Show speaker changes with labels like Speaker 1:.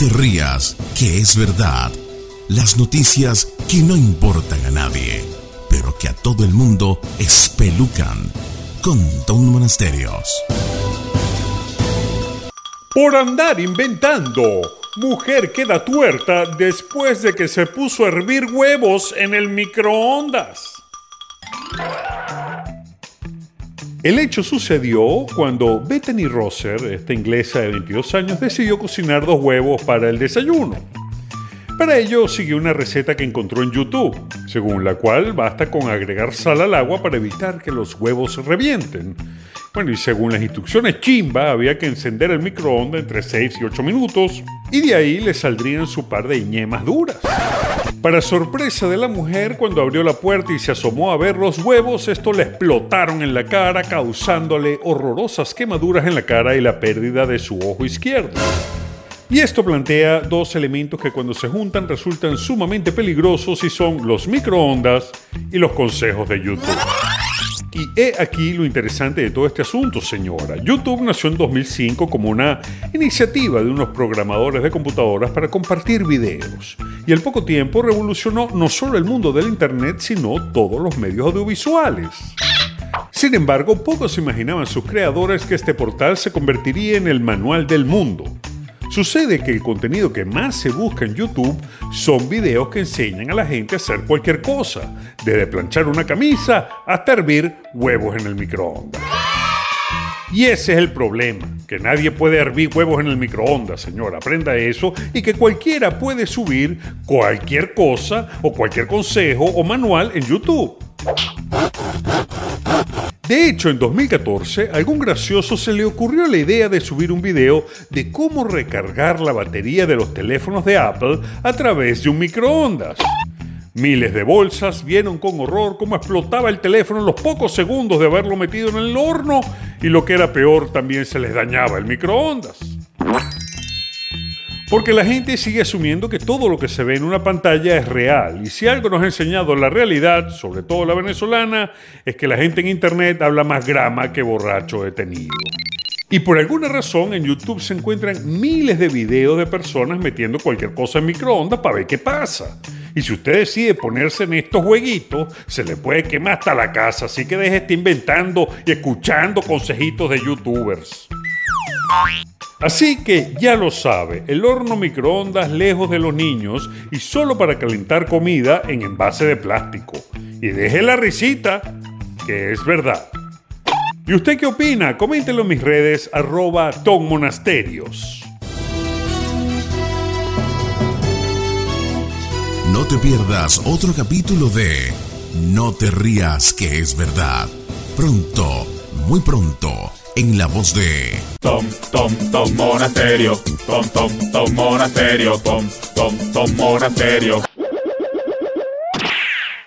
Speaker 1: te rías, que es verdad. Las noticias que no importan a nadie, pero que a todo el mundo espelucan. Con Don Monasterios.
Speaker 2: Por andar inventando, mujer queda tuerta después de que se puso a hervir huevos en el microondas. El hecho sucedió cuando Bethany Rosser, esta inglesa de 22 años, decidió cocinar dos huevos para el desayuno. Para ello siguió una receta que encontró en YouTube, según la cual basta con agregar sal al agua para evitar que los huevos revienten. Bueno, y según las instrucciones chimba, había que encender el microondas entre 6 y 8 minutos, y de ahí le saldrían su par de ñemas duras. Para sorpresa de la mujer, cuando abrió la puerta y se asomó a ver los huevos, estos le explotaron en la cara, causándole horrorosas quemaduras en la cara y la pérdida de su ojo izquierdo. Y esto plantea dos elementos que cuando se juntan resultan sumamente peligrosos y son los microondas y los consejos de YouTube. Y he aquí lo interesante de todo este asunto, señora. YouTube nació en 2005 como una iniciativa de unos programadores de computadoras para compartir videos. Y al poco tiempo revolucionó no solo el mundo del Internet, sino todos los medios audiovisuales. Sin embargo, pocos imaginaban sus creadores que este portal se convertiría en el manual del mundo. Sucede que el contenido que más se busca en YouTube son videos que enseñan a la gente a hacer cualquier cosa, desde planchar una camisa hasta hervir huevos en el microondas. Y ese es el problema, que nadie puede hervir huevos en el microondas, señora, aprenda eso, y que cualquiera puede subir cualquier cosa o cualquier consejo o manual en YouTube. De hecho, en 2014, a algún gracioso se le ocurrió la idea de subir un video de cómo recargar la batería de los teléfonos de Apple a través de un microondas. Miles de bolsas vieron con horror cómo explotaba el teléfono en los pocos segundos de haberlo metido en el horno y lo que era peor también se les dañaba el microondas. Porque la gente sigue asumiendo que todo lo que se ve en una pantalla es real. Y si algo nos ha enseñado la realidad, sobre todo la venezolana, es que la gente en Internet habla más grama que borracho detenido. Y por alguna razón en YouTube se encuentran miles de videos de personas metiendo cualquier cosa en microondas para ver qué pasa. Y si usted decide ponerse en estos jueguitos, se le puede quemar hasta la casa. Así que deje de estar inventando y escuchando consejitos de youtubers. Así que ya lo sabe, el horno microondas lejos de los niños y solo para calentar comida en envase de plástico. Y deje la risita, que es verdad. ¿Y usted qué opina? Coméntelo en mis redes arroba tonmonasterios.
Speaker 1: No te pierdas otro capítulo de No te rías que es verdad. Pronto, muy pronto en la voz de
Speaker 3: Tom, Tom, Tom Monasterio, Tom, Tom, Tom Monasterio, Tom, Tom, Tom Monasterio.